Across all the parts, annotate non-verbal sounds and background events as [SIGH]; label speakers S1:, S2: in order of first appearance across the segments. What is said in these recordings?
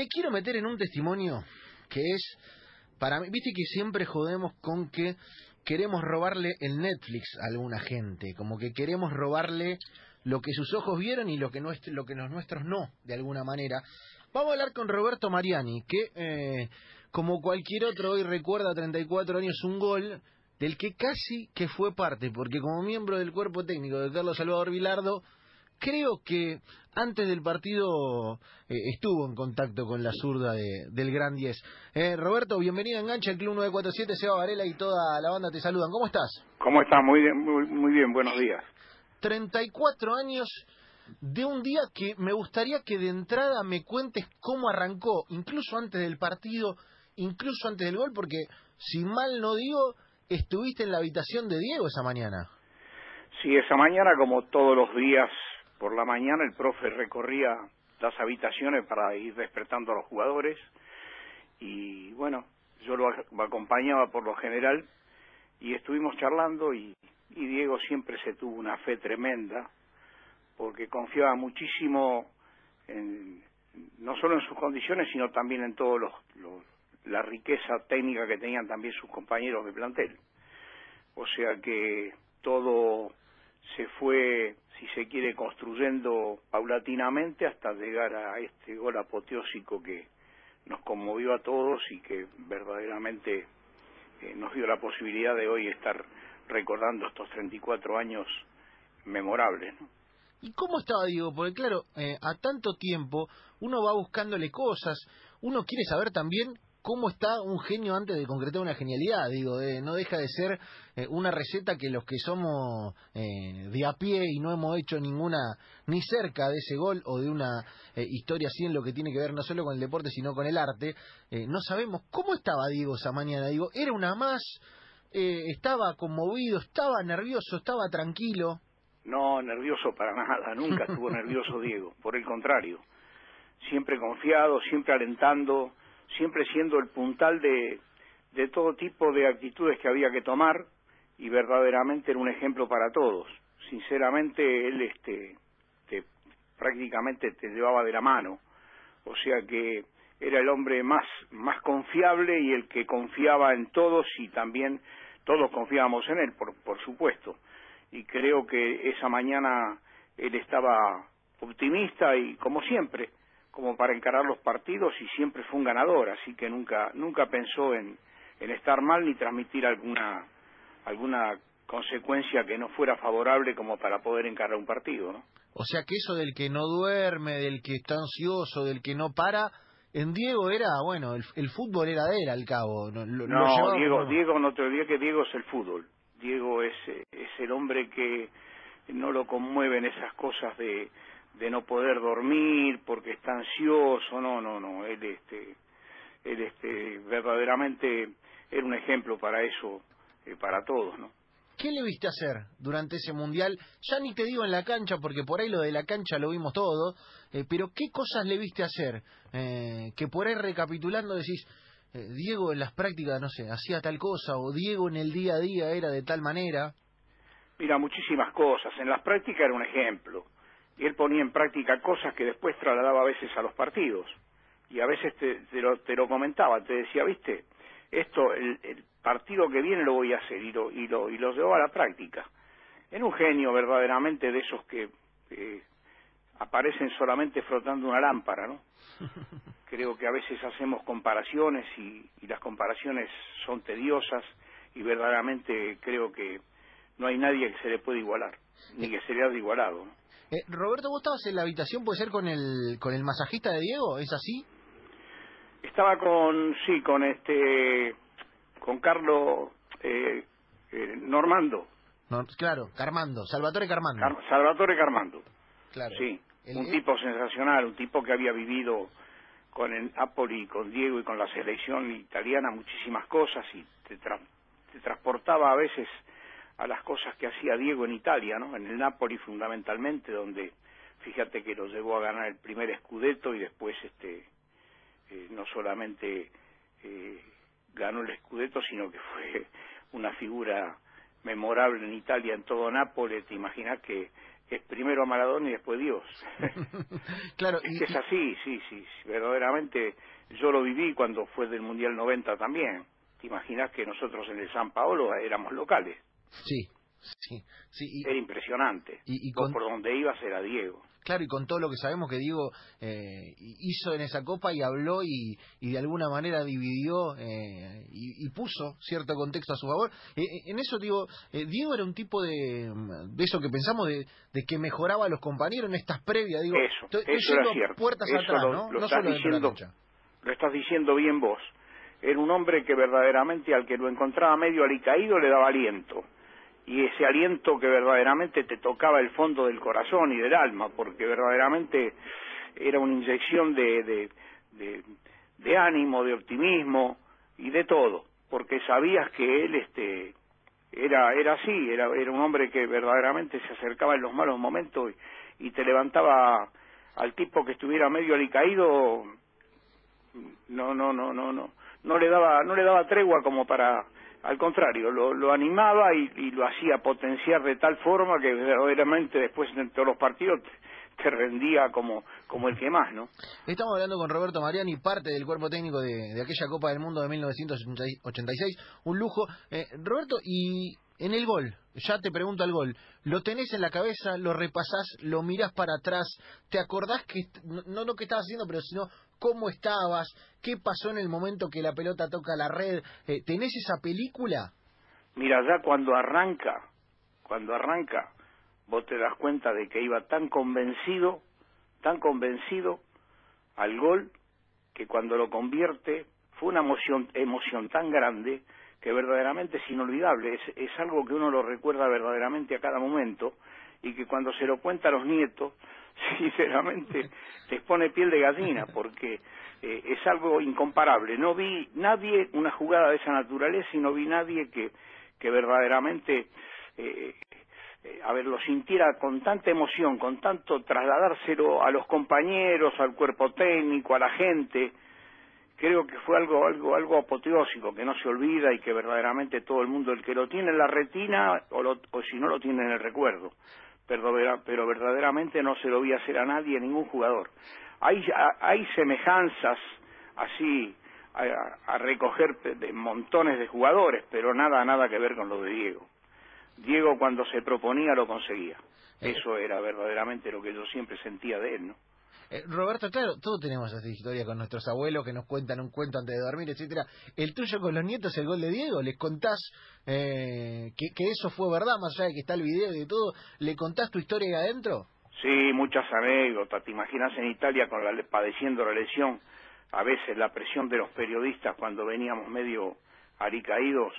S1: Me quiero meter en un testimonio que es, para mí, viste que siempre jodemos con que queremos robarle el Netflix a alguna gente, como que queremos robarle lo que sus ojos vieron y lo que, lo que los nuestros no, de alguna manera. Vamos a hablar con Roberto Mariani, que eh, como cualquier otro hoy recuerda a 34 años un gol del que casi que fue parte, porque como miembro del cuerpo técnico de Carlos Salvador Vilardo, creo que antes del partido eh, estuvo en contacto con la zurda del Gran 10. Eh, Roberto, bienvenido a Engancha, el Club 947, Seba Varela y toda la banda te saludan. ¿Cómo estás?
S2: ¿Cómo estás? Muy bien, muy, muy bien, buenos días.
S1: 34 años de un día que me gustaría que de entrada me cuentes cómo arrancó, incluso antes del partido, incluso antes del gol, porque si mal no digo, estuviste en la habitación de Diego esa mañana.
S2: Sí, esa mañana, como todos los días por la mañana, el profe recorría las habitaciones para ir despertando a los jugadores y bueno, yo lo acompañaba por lo general y estuvimos charlando y, Diego siempre se tuvo una fe tremenda porque confiaba muchísimo en, no solo en sus condiciones sino también en todos los la riqueza técnica que tenían también sus compañeros de plantel. O sea que todo se fue, si se quiere, construyendo paulatinamente hasta llegar a este gol apoteósico que nos conmovió a todos y que verdaderamente eh, nos dio la posibilidad de hoy estar recordando estos 34 años memorables.
S1: ¿Y cómo estaba, Diego? Porque claro, eh, a tanto tiempo uno va buscándole cosas, uno quiere saber también cómo está un genio antes de concretar una genialidad. Digo, no deja de ser eh, una receta que los que somos eh, de a pie y no hemos hecho ninguna, ni cerca de ese gol o de una eh, historia así en lo que tiene que ver no solo con el deporte, sino con el arte, no sabemos cómo estaba Diego esa mañana. Digo, era una más, estaba conmovido, estaba nervioso, estaba tranquilo.
S2: No, nervioso para nada, nunca estuvo [LAUGHS] nervioso Diego, por el contrario, siempre confiado, siempre alentando, siempre siendo el puntal de, todo tipo de actitudes que había que tomar y verdaderamente era un ejemplo para todos. Sinceramente él este te, prácticamente te llevaba de la mano, o sea que era el hombre más más confiable y el que confiaba en todos y también todos confiábamos en él, por, por supuesto. Y creo que esa mañana él estaba optimista y como siempre como para encarar los partidos y siempre fue un ganador, así que nunca nunca pensó en, en estar mal ni transmitir alguna alguna consecuencia que no fuera favorable como para poder encarar un partido, ¿no?
S1: O sea que eso del que no duerme, del que está ansioso, del que no para, en Diego era, bueno, el, fútbol era de él al cabo.
S2: no, Diego, Diego, no te olvides que Diego es el fútbol. Diego es, es el hombre que no lo conmueven esas cosas de, de no poder dormir porque está ansioso, no, no, no, él este, él este, verdaderamente era un ejemplo para eso, eh, para todos, ¿no?
S1: ¿Qué le viste hacer durante ese mundial? Ya ni te digo en la cancha, porque por ahí lo de la cancha lo vimos todo, eh, pero ¿qué cosas le viste hacer? Eh, que por ahí recapitulando decís, Diego en las prácticas, no sé, hacía tal cosa, o Diego en el día a día era de tal manera.
S2: Mira, muchísimas cosas. En las prácticas era un ejemplo él ponía en práctica cosas que después trasladaba a veces a los partidos y a veces te, te, lo, comentaba, te decía, viste, esto, el, partido que viene lo voy a hacer y lo, y lo, y lo llevaba a la práctica. Era un genio verdaderamente de esos que aparecen solamente frotando una lámpara, ¿no? [LAUGHS] Creo que a veces hacemos comparaciones y, y las comparaciones son tediosas y verdaderamente creo que no hay nadie que se le pueda igualar, ni que sería igualado. ¿no?
S1: Eh, Roberto, ¿vos estabas en la habitación, puede ser con el, con el masajista de Diego? ¿Es así?
S2: Estaba con, sí, con este, con Carlos eh, eh, Normando.
S1: claro, Carmando, Salvatore Carmando.
S2: Salvatore Carmando.
S1: Claro.
S2: Sí, un tipo sensacional, un tipo que había vivido con el Napoli, con Diego y con la selección italiana muchísimas cosas y te, te transportaba a veces a las cosas que hacía Diego en Italia, ¿no? En el Napoli fundamentalmente, donde fíjate que lo llevó a ganar el primer Scudetto y después este eh, no solamente eh, ganó el Scudetto, sino que fue [LAUGHS] una figura memorable en Italia, en todo Nápoles, te imaginas que es primero Maradona y después Dios. [LAUGHS]
S1: claro,
S2: es que es así, sí, sí, verdaderamente yo lo viví cuando fue del Mundial 90 también. ¿Te imaginas que nosotros en el San Paolo éramos locales?
S1: Sí, sí, sí.
S2: Era impresionante. Y, por donde ibas era Diego.
S1: Claro, y con todo lo que sabemos que Diego eh, hizo en esa copa y habló y, de alguna manera dividió eh, y, puso cierto contexto a su favor. Eh, en eso digo, Diego era un tipo de, de eso que pensamos, de, que mejoraba a los compañeros en estas previas. Digo,
S2: eso, eso era cierto.
S1: puertas atrás, ¿no? no
S2: solo diciendo, Lo estás diciendo bien vos. Era un hombre que verdaderamente al que lo encontraba medio alicaído le daba aliento y ese aliento que verdaderamente te tocaba el fondo del corazón y del alma, porque verdaderamente era una inyección de, de, ánimo, de optimismo y de todo, porque sabías que él este era era así, era era un hombre que verdaderamente se acercaba en los malos momentos y, y te levantaba al tipo que estuviera medio alicaído no no no no no no le daba no le daba tregua como para al contrario, lo, lo animaba y, lo hacía potenciar de tal forma que verdaderamente después en todos los partidos te, rendía como, como el que más, ¿no?
S1: Estamos hablando con Roberto Mariani, parte del cuerpo técnico de, de aquella Copa del Mundo de 1986, un lujo. Eh, Roberto, y en el gol, ya te pregunto al gol, ¿lo tenés en la cabeza, lo repasás, lo mirás para atrás, te acordás que, no lo que estabas haciendo, pero sino cómo estabas, qué pasó en el momento que la pelota toca la red. Eh, ¿Tenés esa película?
S2: Mira, ya cuando arranca, cuando arranca, vos te das cuenta de que iba tan convencido, tan convencido al gol, que cuando lo convierte fue una emoción, emoción tan grande que verdaderamente es inolvidable, es, es algo que uno lo recuerda verdaderamente a cada momento y que cuando se lo cuenta a los nietos, [LAUGHS] sinceramente les pone piel de gallina porque eh, es algo incomparable. No vi nadie una jugada de esa naturaleza y no vi nadie que, que verdaderamente eh, eh, a ver, lo sintiera con tanta emoción, con tanto trasladárselo a los compañeros, al cuerpo técnico, a la gente. Creo que fue algo, algo, algo apoteósico que no se olvida y que verdaderamente todo el mundo, el que lo tiene en la retina o, o si no lo tiene en el recuerdo, pero, verdaderamente no se lo a hacer a nadie, a ningún jugador. Hay, hay semejanzas así a, recoger de montones de jugadores, pero nada, nada que ver con lo de Diego. Diego cuando se proponía lo conseguía. Eh. Eso era verdaderamente lo que yo siempre sentía de él, ¿no?
S1: Eh, Roberto, claro, todos tenemos esa historia con nuestros abuelos que nos cuentan un cuento antes de dormir, etcétera. El tuyo con los nietos, el gol de Diego, ¿les contás eh, que, eso fue verdad, más allá de que está el video y de todo? ¿Le contás tu historia ahí adentro?
S2: Sí, muchas anécdotas. ¿Te imaginas en Italia con la, padeciendo la lesión? A veces la presión de los periodistas cuando veníamos medio alicaídos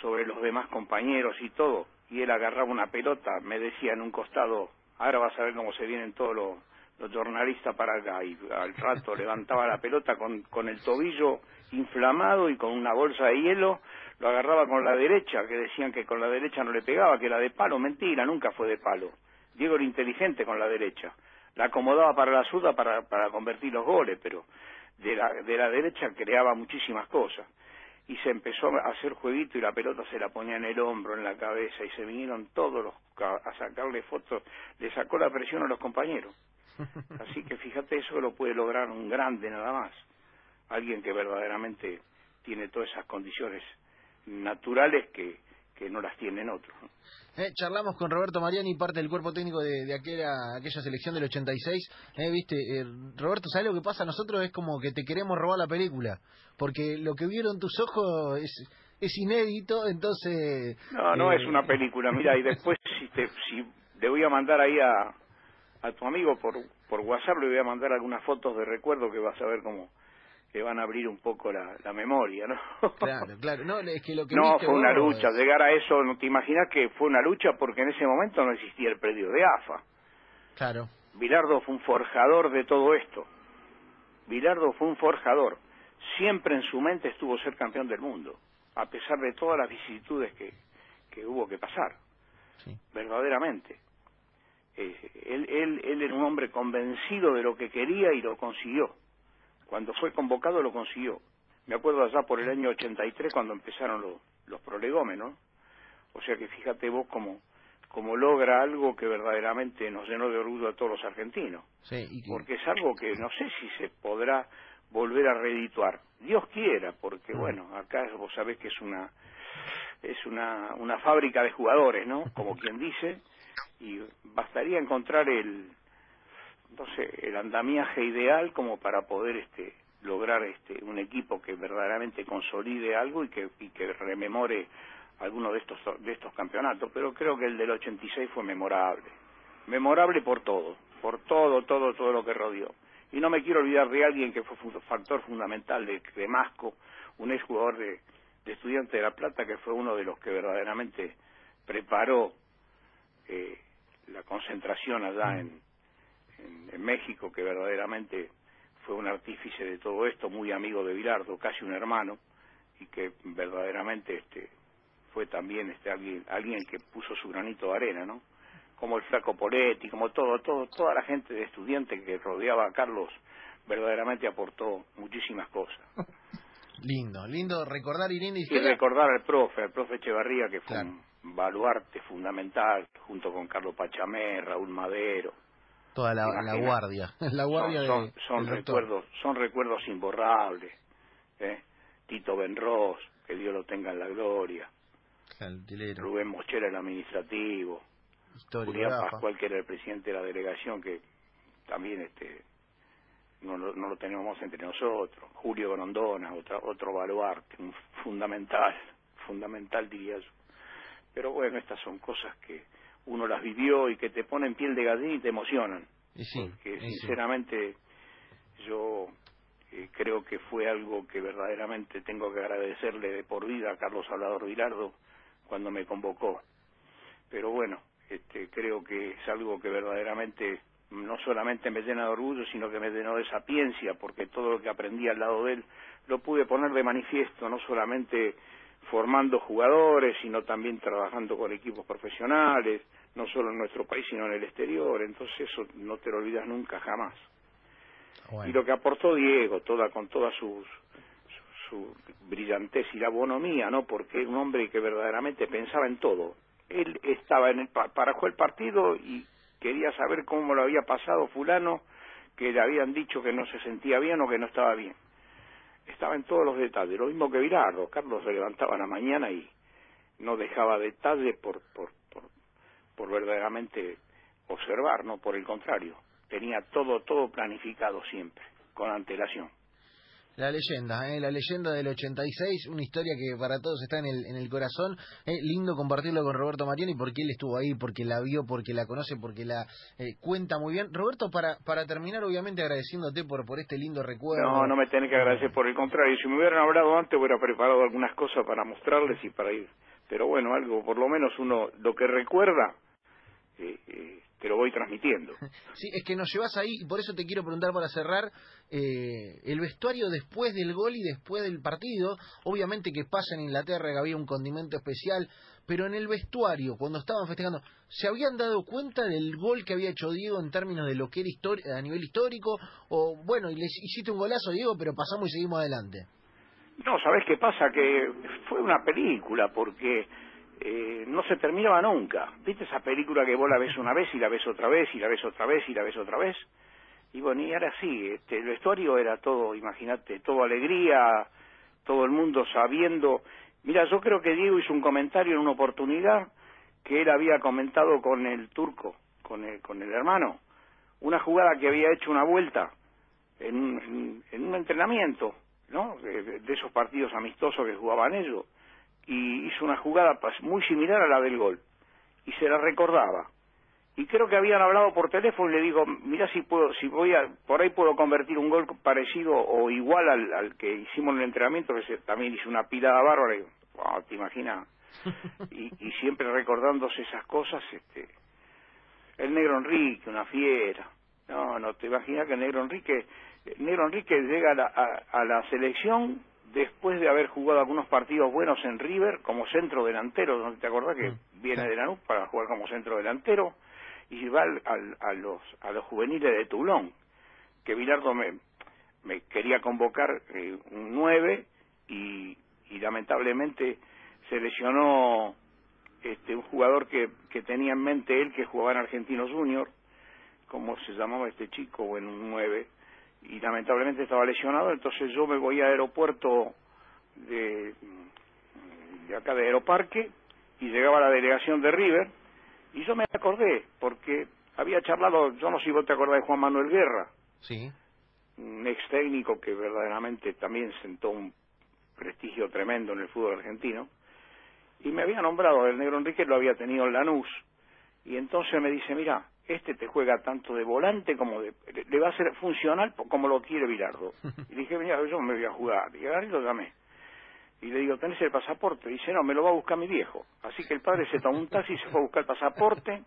S2: sobre los demás compañeros y todo. Y él agarraba una pelota, me decía en un costado, ahora vas a ver cómo se vienen todos los los jornalistas para acá y al rato [LAUGHS] levantaba la pelota con, el tobillo inflamado y con una bolsa de hielo, lo agarraba con la derecha, que decían que con la derecha no le pegaba, que era de palo, mentira, nunca fue de palo. Diego era inteligente con la derecha, la acomodaba para la suda para, para convertir los goles, pero de la, de la derecha creaba muchísimas cosas. Y se empezó a hacer jueguito y la pelota se la ponía en el hombro, en la cabeza, y se vinieron todos los a sacarle fotos, le sacó la presión a los compañeros. Así que fíjate, eso lo puede lograr un grande nada más. Alguien que verdaderamente tiene todas esas condiciones naturales que, que no las tienen otros.
S1: Eh, charlamos con Roberto Mariani, parte del cuerpo técnico de, de aquella, aquella selección del 86. Eh, Viste, eh, Roberto, ¿sabes lo que pasa? Nosotros es como que te queremos robar la película, porque lo que vieron tus ojos es, es inédito, entonces...
S2: No, no es eh, una película, mira, y después si, te, si le voy a mandar ahí a, a tu amigo por, por WhatsApp le voy a mandar algunas fotos de recuerdo que vas a ver cómo le van a abrir un poco la, la memoria, ¿no? [LAUGHS]
S1: Claro, claro. No, es que lo que
S2: no fue una lucha. Llegar a eso, ¿no te imaginas que fue una lucha? Porque en ese momento no existía el predio de AFA.
S1: Claro.
S2: Bilardo fue un forjador de todo esto. Bilardo fue un forjador. Siempre en su mente estuvo ser campeón del mundo, a pesar de todas las vicisitudes que, que hubo que pasar. Sí. Verdaderamente. Eh, él, él, él era un hombre convencido de lo que quería y lo consiguió. Cuando fue convocado lo consiguió. Me acuerdo allá por el año 83 cuando empezaron los, los prolegómenos. O sea que fíjate vos cómo, como logra algo que verdaderamente nos llenó de orgullo a todos los argentinos.
S1: Sí,
S2: Porque es algo que no sé si se podrá volver a reedituar. Dios quiera, porque bueno, acá vos sabés que es una es una, una fábrica de jugadores, ¿no? Como quien dice, y bastaría encontrar el no sé, el andamiaje ideal como para poder este lograr este un equipo que verdaderamente consolide algo y que y que rememore alguno de estos de estos campeonatos, pero creo que el del 86 fue memorable. Memorable por todo, por todo, todo, todo lo que rodeó. Y no me quiero olvidar de alguien que fue factor fundamental de, Masco, un exjugador de, de Estudiante de La Plata, que fue uno de los que verdaderamente preparó eh, la concentración allá en, en, México, que verdaderamente fue un artífice de todo esto, muy amigo de Vilardo, casi un hermano, y que verdaderamente este fue también este alguien alguien que puso su granito de arena, ¿no? Como el flaco Poletti, como todo, todo, toda la gente de estudiantes que rodeaba a Carlos verdaderamente aportó muchísimas cosas. [LAUGHS]
S1: Lindo, lindo recordar Irene
S2: y recordar al profe, al profe Echevarría que fue un baluarte fundamental junto con Carlos Pachamé, Raúl Madero.
S1: Toda la, guardia, [LAUGHS] la guardia
S2: son, son, recuerdos, son recuerdos imborrables. ¿eh? Tito Benros, que Dios lo tenga en la gloria. Rubén Mochera, el administrativo. Julián Pascual, que era el presidente de la delegación, que también este no, no lo tenemos entre nosotros. Julio Grondona, otro, otro baluarte, un fundamental, fundamental diría yo. Pero bueno, estas son cosas que uno las vivió y que te ponen piel de gallina y te emocionan.
S1: Y sí,
S2: porque sinceramente yo eh, creo que fue algo que verdaderamente tengo que agradecerle de por vida a Carlos Salvador Vilardo cuando me convocó. Pero bueno, este, creo que es algo que verdaderamente no solamente me llena de orgullo, sino que me llenó de sapiencia, porque todo lo que aprendí al lado de él lo pude poner de manifiesto, no solamente formando jugadores, sino también trabajando con equipos profesionales, no solo en nuestro país, sino en el exterior. Entonces eso no te lo olvidas nunca, jamás. Y lo que aportó Diego, toda con toda su, su, brillantez y la bonomía, ¿no? Porque es un hombre que verdaderamente pensaba en todo. Él estaba en el, para jugar el partido y quería saber cómo lo había pasado fulano, que le habían dicho que no se sentía bien o que no estaba bien. Estaba en todos los detalles, lo mismo que Virardo. Carlos se levantaba en la mañana y no dejaba detalles por, por, por, por verdaderamente observar, no por el contrario. Tenía todo, todo planificado siempre, con antelación.
S1: La leyenda, ¿eh? la leyenda del 86, una historia que para todos está en el, en el corazón. ¿eh? lindo compartirlo con Roberto Mariani porque él estuvo ahí, porque la vio, porque la conoce, porque la eh, cuenta muy bien. Roberto, para, para terminar, obviamente agradeciéndote por, por este lindo recuerdo.
S2: No, no me tenés que agradecer por el contrario. Si me hubieran hablado antes, hubiera preparado algunas cosas para mostrarles y para ir. Pero bueno, algo, por lo menos uno, lo que recuerda, eh, eh te lo voy transmitiendo. [LAUGHS]
S1: Sí, es que nos llevas ahí, y por eso te quiero preguntar para cerrar, eh, el vestuario después del gol y después del partido, obviamente que pasa en Inglaterra que había un condimento especial, pero en el vestuario, cuando estaban festejando, ¿se habían dado cuenta del gol que había hecho Diego en términos de lo que era a nivel histórico? O bueno, y le hiciste un golazo, Diego, pero pasamos y seguimos adelante.
S2: No, ¿sabés qué pasa? Que fue una película, porque eh, no se terminaba nunca. ¿Viste esa película que vos la ves una vez y la ves otra vez y la ves otra vez y la ves otra vez? Y bueno, y ahora sí, este, el vestuario era todo, imagínate, todo alegría, todo el mundo sabiendo. Mira, yo creo que Diego hizo un comentario en una oportunidad que él había comentado con el turco, con el, con el hermano, una jugada que había hecho una vuelta en, en, un entrenamiento, ¿no? de esos partidos amistosos que jugaban ellos y hizo una jugada muy similar a la del gol y se la recordaba. Y creo que habían hablado por teléfono y le digo mira si puedo si voy a por ahí puedo convertir un gol parecido o igual al, que hicimos en el entrenamiento que también hizo una pilada bárbara y te imaginas [LAUGHS] y, y siempre recordándose esas cosas este el negro Enrique una fiera. No no te imaginas que el negro Enrique el negro Enrique llega a la, a la selección después de haber jugado algunos partidos buenos en River como centro delantero, ¿no te acordás que mm, viene de Lanús para jugar como centro delantero? Y va al, a, los, a los juveniles de Toulon, que Bilardo me, me quería convocar eh, un 9 y, y lamentablemente se lesionó este, un jugador que, que tenía en mente él que jugaba en Argentinos Junior, como se llamaba este chico, bueno, un 9, y lamentablemente estaba lesionado, entonces yo me voy al aeropuerto de, de acá de Aeroparque y llegaba la delegación de River y yo me acordé porque había charlado, yo no sé si vos te acordás de Juan Manuel Guerra,
S1: Sí.
S2: un ex técnico que verdaderamente también sentó un prestigio tremendo en el fútbol argentino, y me había nombrado, el negro Enrique lo había tenido en Lanús, y entonces me dice, mira, este te juega tanto de volante como de... le va a ser funcional como lo quiere Bilardo. [LAUGHS] Y dije, mira, yo me voy a jugar, y agarré y lo llamé. Y le digo, ¿tenés el pasaporte? Dice, no, me lo va a buscar mi viejo. Así que el padre se tomó un taxi y se fue a buscar el pasaporte.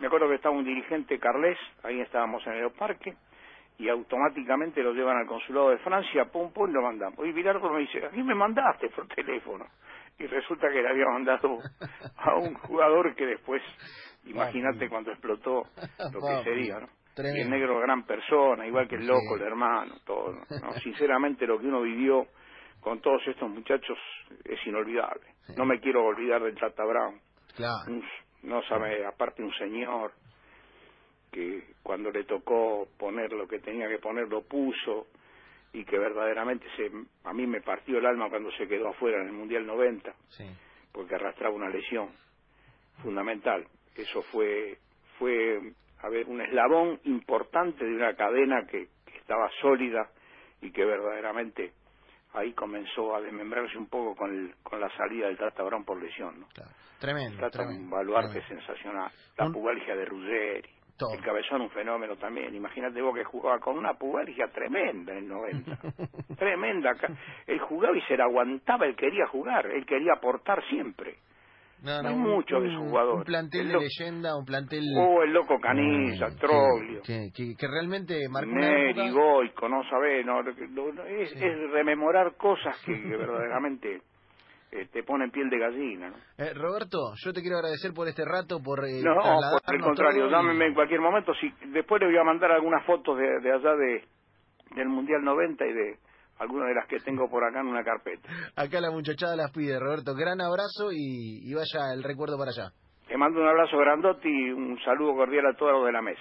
S2: Me acuerdo que estaba un dirigente Carles, ahí estábamos en el parque, y automáticamente lo llevan al consulado de Francia, pum, pum, lo mandamos. Y Bilardo me dice, ¿a quién me mandaste por [LAUGHS] teléfono? Y resulta que le había mandado a un jugador que después, [LAUGHS] imagínate cuando explotó [LAUGHS] lo que sería, ¿no? Y el negro gran persona, igual que el loco, el hermano, todo. ¿no? Sinceramente lo que uno vivió con todos estos muchachos es inolvidable. No me quiero olvidar del Tata Brown.
S1: Claro.
S2: No sabe, aparte un señor que cuando le tocó poner lo que tenía que poner lo puso y que verdaderamente se, a mí me partió el alma cuando se quedó afuera en el Mundial 90
S1: Sí.
S2: porque arrastraba una lesión fundamental. Eso fue, fue a ver, un eslabón importante de una cadena que, que estaba sólida y que verdaderamente ahí comenzó a desmembrarse un poco con, el, con la salida del Tata Brown por lesión. ¿no?
S1: Claro. Tremendo.
S2: Trata un
S1: tremendo,
S2: baluarte
S1: tremendo.
S2: sensacional. La
S1: Un-
S2: pubalgia de Ruggeri.
S1: Todo.
S2: El cabezón un fenómeno también. Imagínate vos que jugaba con una pubalgia tremenda en el 90. [LAUGHS] tremenda. Él jugaba y se la aguantaba, él quería jugar, él quería aportar siempre.
S1: No,
S2: Hay
S1: un-
S2: muchos de esos jugadores.
S1: Un plantel
S2: El
S1: de leyenda, un plantel...
S2: Oh, el loco Canilla,
S1: eh,
S2: Troglio,
S1: Que, que, que realmente marcó
S2: Neri. Goico, no sabés, no, es,
S1: Sí.
S2: es rememorar cosas que, que [LAUGHS] verdaderamente eh, te ponen piel de gallina. ¿no?
S1: Eh, Roberto, yo te quiero agradecer por este rato, por eh,
S2: No, por el contrario,
S1: y-
S2: llámeme en cualquier momento. Si, después le voy a mandar algunas fotos de, de allá de, del Mundial 90 y de algunas de las que tengo por acá en una carpeta. [LAUGHS]
S1: Acá la muchachada las pide, Roberto. Gran abrazo y, y vaya el recuerdo para allá.
S2: Te mando un abrazo grandote y un saludo cordial a todos los de la mesa.